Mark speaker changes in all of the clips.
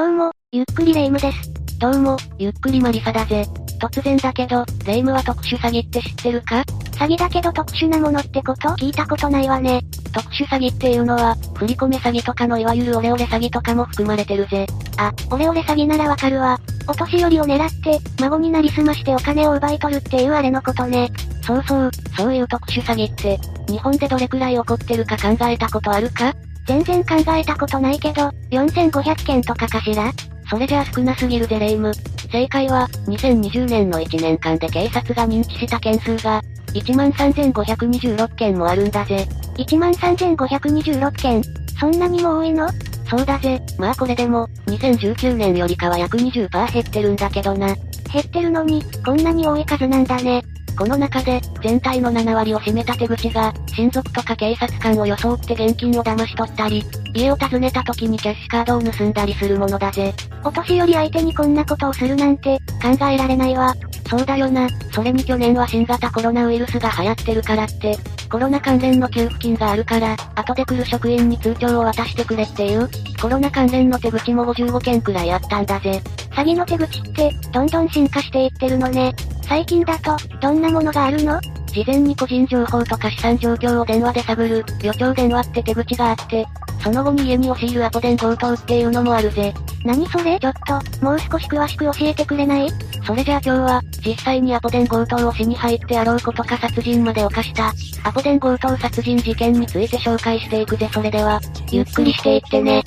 Speaker 1: どうも、ゆっくりレ夢ムです。
Speaker 2: どうも、ゆっくりマリサだぜ。突然だけど、レ夢ムは特殊詐欺って知ってるか？
Speaker 1: 詐欺だけど特殊なものってこと？聞いたことないわね。
Speaker 2: 特殊詐欺っていうのは、振り込め詐欺とかのいわゆるオレオレ詐欺とかも含まれてるぜ。
Speaker 1: あ、オレオレ詐欺ならわかるわ。お年寄りを狙って、孫になりすましてお金を奪い取るっていうあれのことね。
Speaker 2: そうそう、そういう特殊詐欺って、日本でどれくらい起こってるか考えたことあるか？
Speaker 1: 全然考えたことないけど、4500件とかかしら？
Speaker 2: それじゃあ少なすぎるぜレ夢ム。正解は、2020年の1年間で警察が認知した件数が、13,526件もあるんだぜ。
Speaker 1: 13,526件？そんなにも多いの？
Speaker 2: そうだぜ。まあこれでも、2019年よりかは約20%減ってるんだけどな。
Speaker 1: 減ってるのに、こんなに多い数なんだね。
Speaker 2: この中で、全体の7割を占めた手口が、親族とか警察官を装って現金を騙し取ったり、家を訪ねた時にキャッシュカードを盗んだりするものだぜ。
Speaker 1: お年寄り相手にこんなことをするなんて、考えられないわ。
Speaker 2: そうだよな。それに去年は新型コロナウイルスが流行ってるからって、コロナ関連の給付金があるから、後で来る職員に通帳を渡してくれっていう、コロナ関連の手口も55件くらいあったんだぜ。
Speaker 1: 詐欺の手口って、どんどん進化していってるのね。最近だと、どんなものがあるの？
Speaker 2: 事前に個人情報とか資産状況を電話で探る、予兆電話って手口があって、その後に家に押し入るアポ電強盗っていうのもあるぜ。
Speaker 1: 何それ？ちょっと、もう少し詳しく教えてくれない？
Speaker 2: それじゃあ今日は、実際にアポ電強盗をしに入ってあろうことか殺人まで犯した、アポ電強盗殺人事件について紹介していくぜそれでは、ゆっくりしていってね。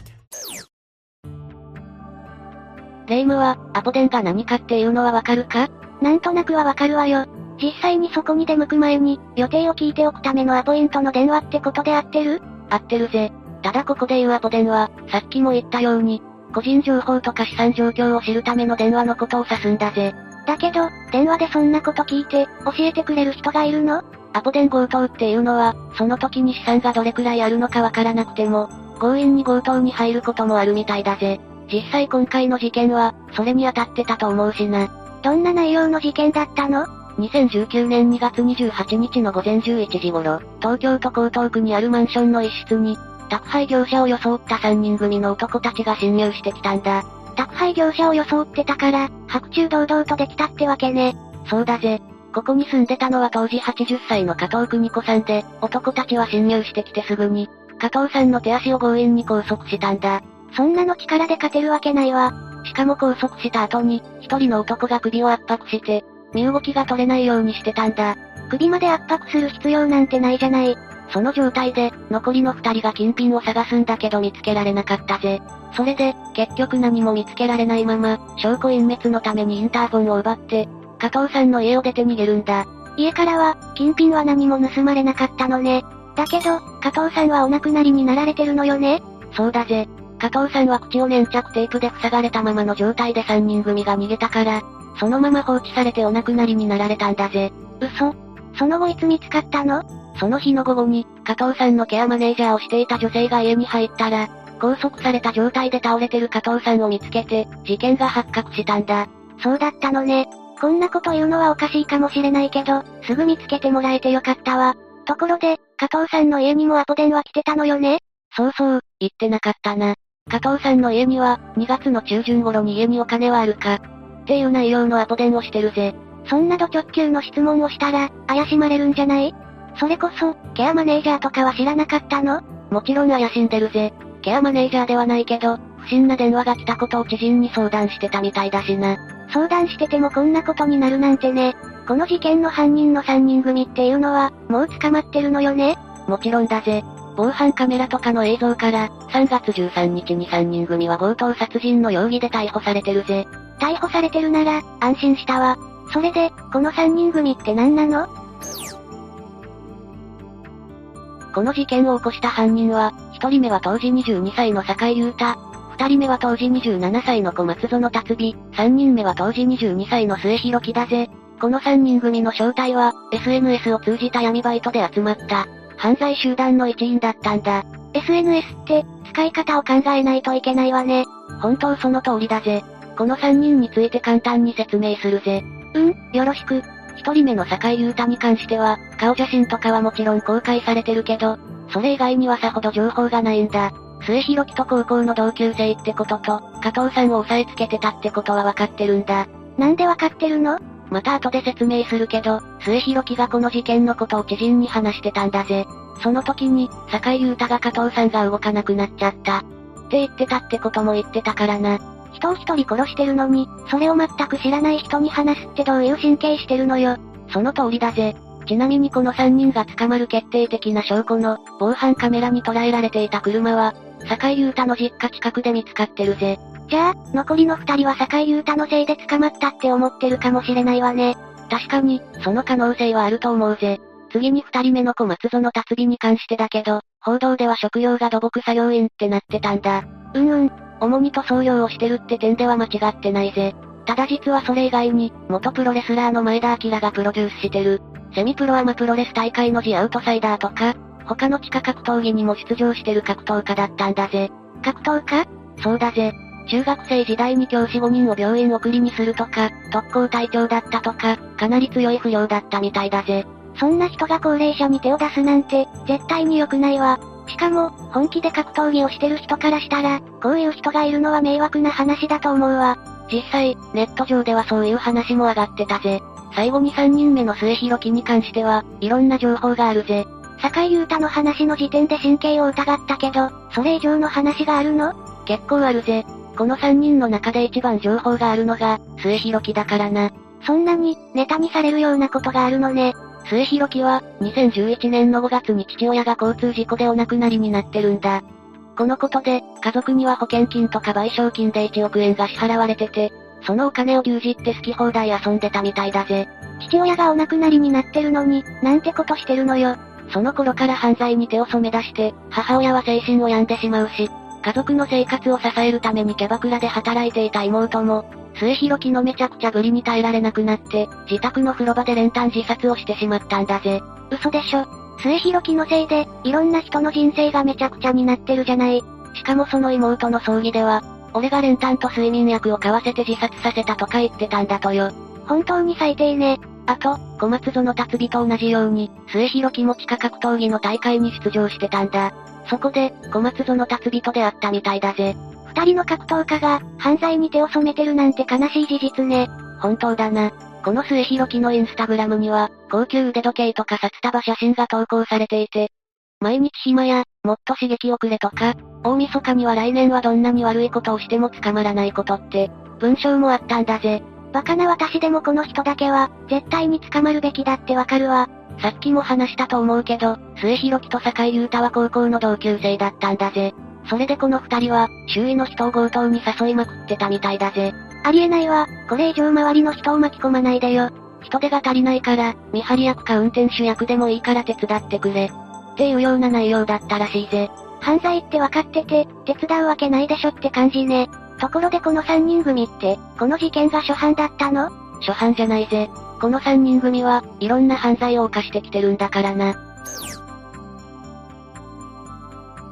Speaker 2: レイムは、アポ電が何かっていうのはわかるか？
Speaker 1: なんとなくはわかるわよ。実際にそこに出向く前に、予定を聞いておくためのアポイントの電話ってことで合ってる？
Speaker 2: 合ってるぜ。ただここで言うアポ電は、さっきも言ったように、個人情報とか資産状況を知るための電話のことを指すんだぜ。
Speaker 1: だけど、電話でそんなこと聞いて、教えてくれる人がいるの？
Speaker 2: アポ電強盗っていうのは、その時に資産がどれくらいあるのかわからなくても、強引に強盗に入ることもあるみたいだぜ。実際今回の事件は、それに当たってたと思うしな。
Speaker 1: どんな内容の事件だったの
Speaker 2: ？2019年2月28日の午前11時頃、東京都江東区にあるマンションの一室に、宅配業者を装った3人組の男たちが侵入してきたんだ。
Speaker 1: 宅配業者を装ってたから、白昼堂々とできたってわけね。
Speaker 2: そうだぜ。ここに住んでたのは当時80歳の加藤邦子さんで、男たちは侵入してきてすぐに、加藤さんの手足を強引に拘束したんだ。
Speaker 1: そんなの力で勝てるわけないわ。
Speaker 2: しかも拘束した後に、一人の男が首を圧迫して、身動きが取れないようにしてたんだ。
Speaker 1: 首まで圧迫する必要なんてないじゃない。
Speaker 2: その状態で、残りの二人が金品を探すんだけど見つけられなかったぜ。それで、結局何も見つけられないまま、証拠隠滅のためにインターフォンを奪って、加藤さんの家を出て逃げるんだ。
Speaker 1: 家からは、金品は何も盗まれなかったのね。だけど、加藤さんはお亡くなりになられてるのよね
Speaker 2: そうだぜ。加藤さんは口を粘着テープで塞がれたままの状態で3人組が逃げたから、そのまま放置されてお亡くなりになられたんだぜ。
Speaker 1: 嘘その後いつ見つかったの？
Speaker 2: その日の午後に、加藤さんのケアマネージャーをしていた女性が家に入ったら、拘束された状態で倒れてる加藤さんを見つけて、事件が発覚したんだ。
Speaker 1: そうだったのね。こんなこと言うのはおかしいかもしれないけど、すぐ見つけてもらえてよかったわ。ところで、加藤さんの家にもアポ電話来てたのよね？
Speaker 2: そうそう、言ってなかったな。加藤さんの家には、2月の中旬頃に家にお金はあるかっていう内容のアポ電をしてるぜ。
Speaker 1: そんなド直球の質問をしたら、怪しまれるんじゃない？それこそ、ケアマネージャーとかは知らなかったの？
Speaker 2: もちろん怪しんでるぜ。ケアマネージャーではないけど、不審な電話が来たことを知人に相談してたみたいだしな。
Speaker 1: 相談しててもこんなことになるなんてね。この事件の犯人の3人組っていうのは、もう捕まってるのよね？
Speaker 2: もちろんだぜ。防犯カメラとかの映像から、3月13日に3人組は強盗殺人の容疑で逮捕されてるぜ。
Speaker 1: 逮捕されてるなら、安心したわ。それで、この3人組って何なの？
Speaker 2: この事件を起こした犯人は、1人目は当時22歳の坂井優太、2人目は当時27歳の小松園達美、3人目は当時22歳の末広樹だぜ。この3人組の正体は、SNS を通じた闇バイトで集まった、犯罪集団の一員だったんだ。
Speaker 1: SNS って、使い方を考えないといけないわね。
Speaker 2: 本当その通りだぜ。この3人について簡単に説明するぜ。
Speaker 1: うん、よろしく。
Speaker 2: 一人目の坂井優太に関しては、顔写真とかはもちろん公開されてるけど、それ以外にはさほど情報がないんだ。末広樹と高校の同級生ってことと、加藤さんを押さえつけてたってことはわかってるんだ。
Speaker 1: なんでわかってるの？
Speaker 2: また後で説明するけど、末広樹がこの事件のことを知人に話してたんだぜ。その時に、坂井優太が加藤さんが動かなくなっちゃった。って言ってたってことも言ってたからな。
Speaker 1: 人を一人殺してるのに、それを全く知らない人に話すってどういう神経してるのよ。
Speaker 2: その通りだぜ。ちなみにこの3人が捕まる決定的な証拠の、防犯カメラに捉えられていた車は、坂井優太の実家近くで見つかってるぜ。
Speaker 1: じゃあ、残りの二人は坂井優太のせいで捕まったって思ってるかもしれないわね。
Speaker 2: 確かに、その可能性はあると思うぜ。次に二人目の小松園達美に関してだけど、報道では職業が土木作業員ってなってたんだ。
Speaker 1: うんうん、
Speaker 2: 主に塗装業をしてるって点では間違ってないぜ。ただ実はそれ以外に、元プロレスラーの前田明がプロデュースしてる、セミプロアマプロレス大会のジアウトサイダーとか、他の地下格闘技にも出場してる格闘家だったんだぜ。
Speaker 1: 格闘家？
Speaker 2: そうだぜ。中学生時代に教師5人を病院送りにするとか、特攻隊長だったとか、かなり強い不良だったみたいだぜ。
Speaker 1: そんな人が高齢者に手を出すなんて、絶対に良くないわ。しかも、本気で格闘技をしてる人からしたら、こういう人がいるのは迷惑な話だと思うわ。
Speaker 2: 実際、ネット上ではそういう話も上がってたぜ。最後に3人目の末広樹に関しては、いろんな情報があるぜ。
Speaker 1: 坂井優太の話の時点で神経を疑ったけど、それ以上の話があるの？
Speaker 2: 結構あるぜ。この3人の中で一番情報があるのが、末広樹だからな。
Speaker 1: そんなに、ネタにされるようなことがあるのね。
Speaker 2: 末広樹は、2011年の5月に父親が交通事故でお亡くなりになってるんだ。このことで、家族には保険金とか賠償金で1億円が支払われてて、そのお金を牛耳って好き放題遊んでたみたいだぜ。
Speaker 1: 父親がお亡くなりになってるのに、なんてことしてるのよ。
Speaker 2: その頃から犯罪に手を染め出して、母親は精神を病んでしまうし、家族の生活を支えるためにキャバクラで働いていた妹も、末広木のめちゃくちゃぶりに耐えられなくなって、自宅の風呂場で練炭自殺をしてしまったんだぜ。
Speaker 1: 嘘でしょ。末広木のせいで、いろんな人の人生がめちゃくちゃになってるじゃない。
Speaker 2: しかもその妹の葬儀では、俺が練炭と睡眠薬を買わせて自殺させたとか言ってたんだとよ。
Speaker 1: 本当に最低ね。
Speaker 2: あと、小松園達美と同じように、末広木も地下格闘技の大会に出場してたんだ。そこで、小松園達人と出会ったみたいだぜ。
Speaker 1: 二人の格闘家が、犯罪に手を染めてるなんて悲しい事実ね。
Speaker 2: 本当だな。この末広木のインスタグラムには、高級腕時計とか札束写真が投稿されていて、毎日暇や、もっと刺激をくれとか、大晦日には来年はどんなに悪いことをしても捕まらないことって、文章もあったんだぜ。
Speaker 1: バカな私でもこの人だけは、絶対に捕まるべきだってわかるわ。
Speaker 2: さっきも話したと思うけど、末広樹と坂井優太は高校の同級生だったんだぜ。それでこの二人は、周囲の人を強盗に誘いまくってたみたいだぜ。
Speaker 1: ありえないわ。これ以上周りの人を巻き込まないでよ。
Speaker 2: 人手が足りないから、見張り役か運転手役でもいいから手伝ってくれ。っていうような内容だったらしいぜ。
Speaker 1: 犯罪って分かってて、手伝うわけないでしょって感じね。ところでこの三人組って、この事件が初犯だったの？
Speaker 2: 初犯じゃないぜ。この三人組は、いろんな犯罪を犯してきてるんだからな。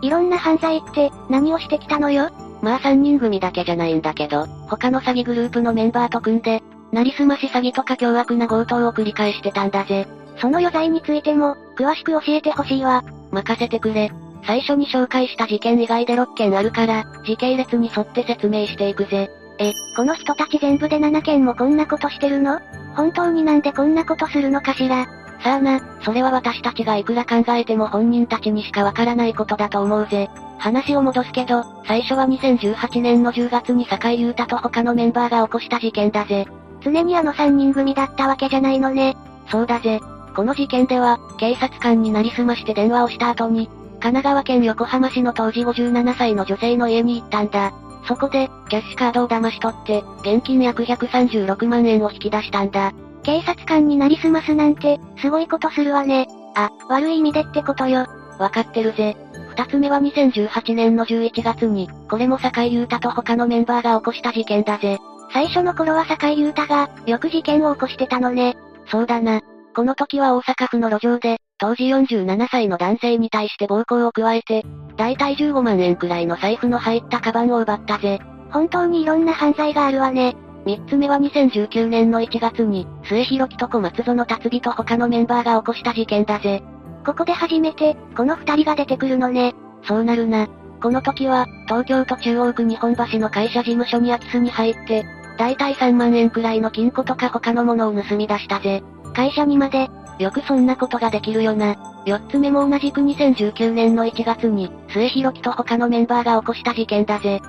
Speaker 1: いろんな犯罪って、何をしてきたのよ？
Speaker 2: まあ三人組だけじゃないんだけど、他の詐欺グループのメンバーと組んで、なりすまし詐欺とか凶悪な強盗を繰り返してたんだぜ。
Speaker 1: その余罪についても、詳しく教えてほしいわ。
Speaker 2: 任せてくれ。最初に紹介した事件以外で6件あるから、時系列に沿って説明していくぜ。
Speaker 1: え、この人たち全部で7件もこんなことしてるの？本当になんでこんなことするのかしら
Speaker 2: さあな、それは私たちがいくら考えても本人たちにしかわからないことだと思うぜ。話を戻すけど、最初は2018年の10月に坂井優太と他のメンバーが起こした事件だぜ。
Speaker 1: 常にあの3人組だったわけじゃないのね。
Speaker 2: そうだぜ。この事件では、警察官になりすまして電話をした後に、神奈川県横浜市の当時57歳の女性の家に行ったんだ。そこで、キャッシュカードを騙し取って、現金約136万円を引き出したんだ。
Speaker 1: 警察官になりすますなんて、すごいことするわね。あ、悪い意味でってことよ。
Speaker 2: わかってるぜ。二つ目は2018年の11月に、これも坂井優太と他のメンバーが起こした事件だぜ。
Speaker 1: 最初の頃は坂井優太が、よく事件を起こしてたのね。
Speaker 2: そうだな。この時は大阪府の路上で、当時47歳の男性に対して暴行を加えて、だいたい15万円くらいの財布の入ったカバンを奪ったぜ。
Speaker 1: 本当にいろんな犯罪があるわね。
Speaker 2: 三つ目は2019年の1月に、末広木と小松園達美と他のメンバーが起こした事件だぜ。
Speaker 1: ここで初めて、この二人が出てくるのね。
Speaker 2: そうなるな。この時は、東京都中央区日本橋の会社事務所に空き巣に入って、だいたい3万円くらいの金庫とか他のものを盗み出したぜ。
Speaker 1: 会社にまで、
Speaker 2: よくそんなことができるよな。四つ目も同じく2019年の1月に、末広樹と他のメンバーが起こした事件だぜ。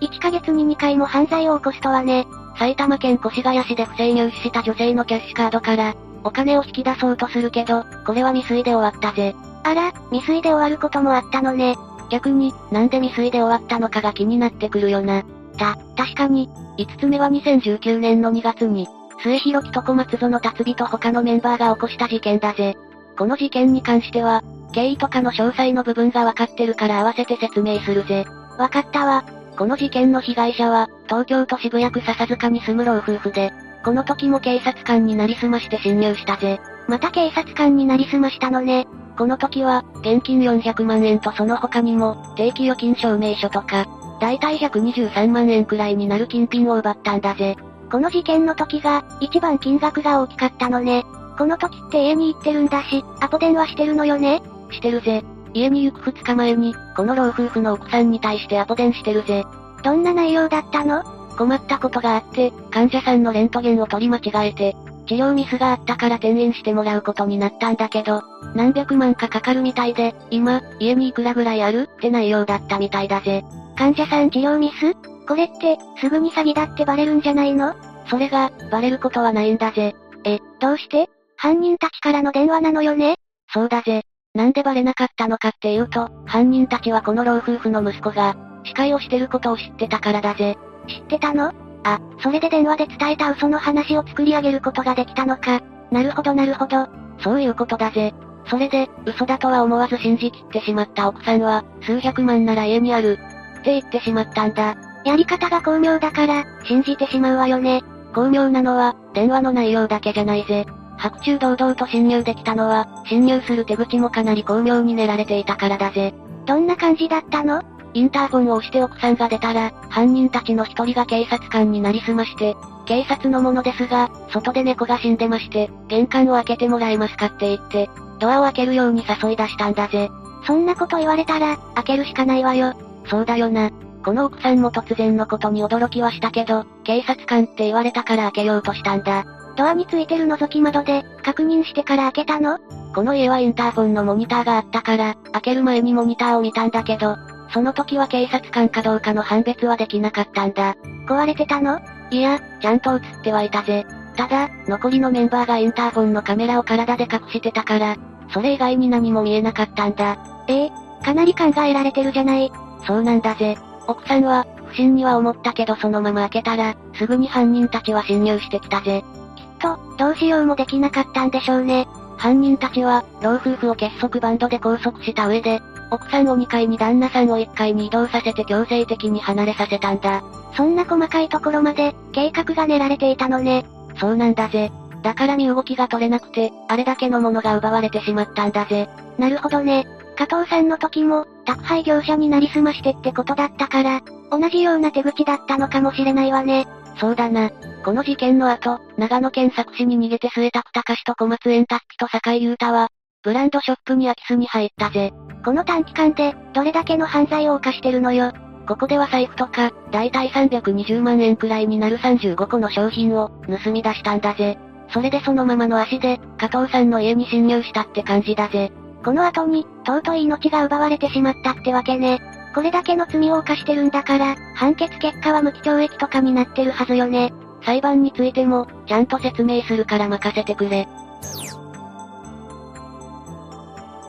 Speaker 1: 1ヶ月に2回も犯罪を起こすとはね。
Speaker 2: 埼玉県越谷市で不正入手した女性のキャッシュカードから、お金を引き出そうとするけど、これは未遂で終わったぜ。
Speaker 1: あら、未遂で終わることもあったのね。
Speaker 2: 逆に、なんで未遂で終わったのかが気になってくるよな。
Speaker 1: た、確かに。
Speaker 2: 5つ目は2019年の2月に、末広木と小松園達美と他のメンバーが起こした事件だぜ。この事件に関しては、経緯とかの詳細の部分がわかってるから合わせて説明するぜ。
Speaker 1: わかったわ。
Speaker 2: この事件の被害者は、東京都渋谷区笹塚に住む老夫婦で、この時も警察官になりすまして侵入したぜ。
Speaker 1: また警察官になりすましたのね。
Speaker 2: この時は、現金400万円とその他にも、定期預金証明書とか、だいたい123万円くらいになる金品を奪ったんだぜ。
Speaker 1: この事件の時が、一番金額が大きかったのね。この時って家に行ってるんだし、アポ電話してるのよね？
Speaker 2: してるぜ。家に行く2日前に、この老夫婦の奥さんに対してアポ電してるぜ。
Speaker 1: どんな内容だったの？
Speaker 2: 困ったことがあって、患者さんのレントゲンを取り間違えて、治療ミスがあったから転院してもらうことになったんだけど、何百万かかかるみたいで、今、家にいくらぐらいある？って内容だったみたいだぜ。
Speaker 1: 患者さん治療ミス？これって、すぐに詐欺だってバレるんじゃないの？
Speaker 2: それが、バレることはないんだぜ。
Speaker 1: え、どうして？犯人たちからの電話なのよね？
Speaker 2: そうだぜ。なんでバレなかったのかっていうと、犯人たちはこの老夫婦の息子が、司会をしてることを知ってたからだぜ。
Speaker 1: 知ってたの？あ、それで電話で伝えた嘘の話を作り上げることができたのか。なるほどなるほど。
Speaker 2: そういうことだぜ。それで、嘘だとは思わず信じきってしまった奥さんは、数百万なら家にある。って言ってしまったんだ。
Speaker 1: やり方が巧妙だから、信じてしまうわよね。
Speaker 2: 巧妙なのは、電話の内容だけじゃないぜ。白昼堂々と侵入できたのは、侵入する手口もかなり巧妙に練られていたからだぜ。
Speaker 1: どんな感じだったの？
Speaker 2: インターフォンを押して奥さんが出たら、犯人たちの一人が警察官になりすまして、警察のものですが、外で猫が死んでまして、玄関を開けてもらえますかって言って、ドアを開けるように誘い出したんだぜ。
Speaker 1: そんなこと言われたら、開けるしかないわよ。
Speaker 2: そうだよな。この奥さんも突然のことに驚きはしたけど、警察官って言われたから開けようとしたんだ。
Speaker 1: ドアについてる覗き窓で、確認してから開けたの？
Speaker 2: この家はインターフォンのモニターがあったから、開ける前にモニターを見たんだけど、その時は警察官かどうかの判別はできなかったんだ。
Speaker 1: 壊れてたの？
Speaker 2: いや、ちゃんと映ってはいたぜ。ただ、残りのメンバーがインターフォンのカメラを体で隠してたから、それ以外に何も見えなかったんだ。
Speaker 1: ええかなり考えられてるじゃない。
Speaker 2: そうなんだぜ。奥さんは、不審には思ったけどそのまま開けたら、すぐに犯人たちは侵入してきたぜ。
Speaker 1: きっと、どうしようもできなかったんでしょうね。
Speaker 2: 犯人たちは、老夫婦を結束バンドで拘束した上で、奥さんを2階に旦那さんを1階に移動させて強制的に離れさせたんだ。
Speaker 1: そんな細かいところまで、計画が練られていたのね。
Speaker 2: そうなんだぜ。だから身動きが取れなくて、あれだけのものが奪われてしまったんだぜ。
Speaker 1: なるほどね。加藤さんの時も、宅配業者になりすましてってことだったから、同じような手口だったのかもしれないわね。
Speaker 2: そうだな。この事件の後、長野県佐久市に逃げて末田隆と小松園達と坂井優太は、ブランドショップに空き巣に入ったぜ。
Speaker 1: この短期間で、どれだけの犯罪を犯してるのよ。
Speaker 2: ここでは財布とか、だいたい320万円くらいになる35個の商品を、盗み出したんだぜ。それでそのままの足で、加藤さんの家に侵入したって感じだぜ。
Speaker 1: この後に、尊い命が奪われてしまったってわけね。これだけの罪を犯してるんだから、判決結果は無期懲役とかになってるはずよね。
Speaker 2: 裁判についても、ちゃんと説明するから任せてくれ。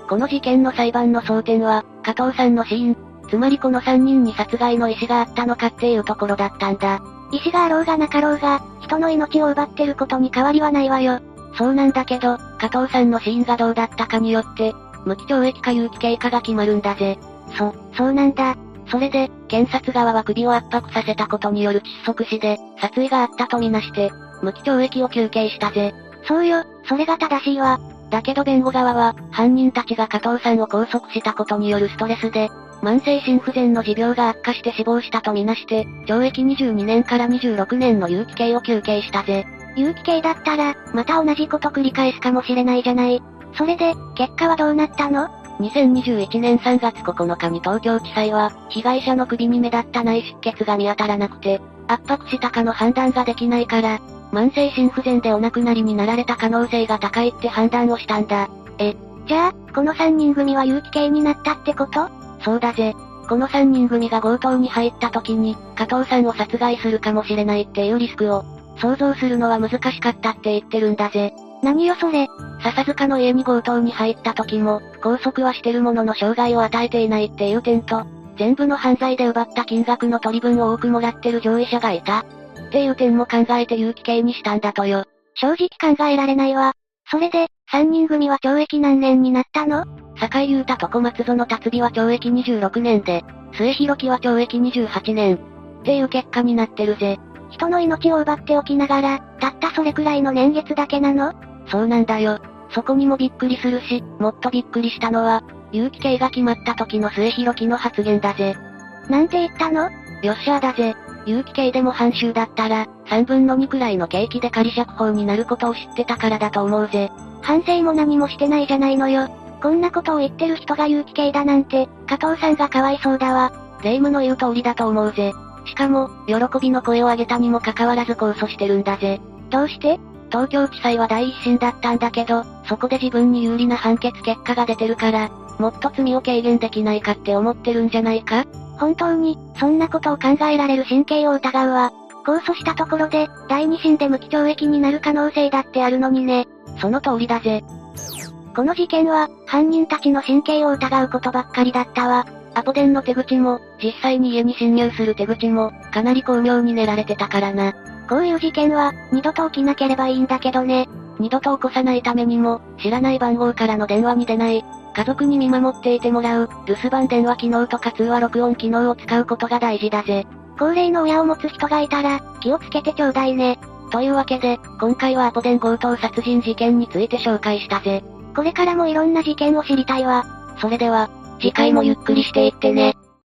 Speaker 2: この事件の裁判の争点は、加藤さんの死因、つまりこの3人に殺害の意思があったのかっていうところだったんだ。
Speaker 1: 意思があろうがなかろうが、人の命を奪ってることに変わりはないわよ。
Speaker 2: そうなんだけど、加藤さんの死因がどうだったかによって、無期懲役か有期経過が決まるんだぜ。
Speaker 1: そ、そうなんだ。
Speaker 2: それで、検察側は首を圧迫させたことによる窒息死で、殺意があったとみなして、無期懲役を求刑したぜ。
Speaker 1: そうよ、それが正しいわ。
Speaker 2: だけど弁護側は、犯人たちが加藤さんを拘束したことによるストレスで、慢性心不全の持病が悪化して死亡したとみなして、懲役22年から26年の有期刑を求刑したぜ。
Speaker 1: 有期刑だったら、また同じこと繰り返すかもしれないじゃない。それで、結果はどうなったの
Speaker 2: ？2021年3月9日に東京地裁は、被害者の首に目立った内出血が見当たらなくて、圧迫したかの判断ができないから、慢性心不全でお亡くなりになられた可能性が高いって判断をしたんだ。
Speaker 1: え、じゃあ、この3人組は有機系になったってこと？
Speaker 2: そうだぜ。この3人組が強盗に入った時に、加藤さんを殺害するかもしれないっていうリスクを、想像するのは難しかったって言ってるんだぜ。
Speaker 1: 何よそれ。
Speaker 2: 笹塚の家に強盗に入った時も、拘束はしてるものの障害を与えていないっていう点と、全部の犯罪で奪った金額の取り分を多くもらってる上位者がいた。っていう点も考えて有機刑にしたんだとよ。
Speaker 1: 正直考えられないわ。それで、3人組は懲役何年になったの？
Speaker 2: 坂井優太と小松園達美は懲役26年で、末広木は懲役28年。っていう結果になってるぜ。
Speaker 1: 人の命を奪っておきながら、たったそれくらいの年月だけなの？
Speaker 2: そうなんだよ。そこにもびっくりするし、もっとびっくりしたのは、有期刑が決まった時の末広木の発言だぜ。
Speaker 1: なんて言ったの？
Speaker 2: よっしゃーだぜ。有期刑でも半周だったら、3分の2くらいの刑期で仮釈放になることを知ってたからだと思うぜ。
Speaker 1: 反省も何もしてないじゃないのよ。こんなことを言ってる人が有期刑だなんて、加藤さんがかわいそうだわ。
Speaker 2: 霊夢の言う通りだと思うぜ。しかも、喜びの声を上げたにもかかわらず控訴してるんだぜ。
Speaker 1: どうして？
Speaker 2: 東京地裁は第一審だったんだけど、そこで自分に有利な判決結果が出てるから、もっと罪を軽減できないかって思ってるんじゃないか？
Speaker 1: 本当に、そんなことを考えられる神経を疑うわ。控訴したところで、第二審で無期懲役になる可能性だってあるのにね。
Speaker 2: その通りだぜ。
Speaker 1: この事件は、犯人たちの神経を疑うことばっかりだったわ。
Speaker 2: アポ電の手口も、実際に家に侵入する手口も、かなり巧妙に練られてたからな。
Speaker 1: こういう事件は、二度と起きなければいいんだけどね。
Speaker 2: 二度と起こさないためにも、知らない番号からの電話に出ない、家族に見守っていてもらう、留守番電話機能とか通話録音機能を使うことが大事だぜ。
Speaker 1: 高齢の親を持つ人がいたら、気をつけてちょうだいね。
Speaker 2: というわけで、今回はアポ電強盗殺人事件について紹介したぜ。
Speaker 1: これからもいろんな事件を知りたいわ。
Speaker 2: それでは、次回もゆっくりしていってね。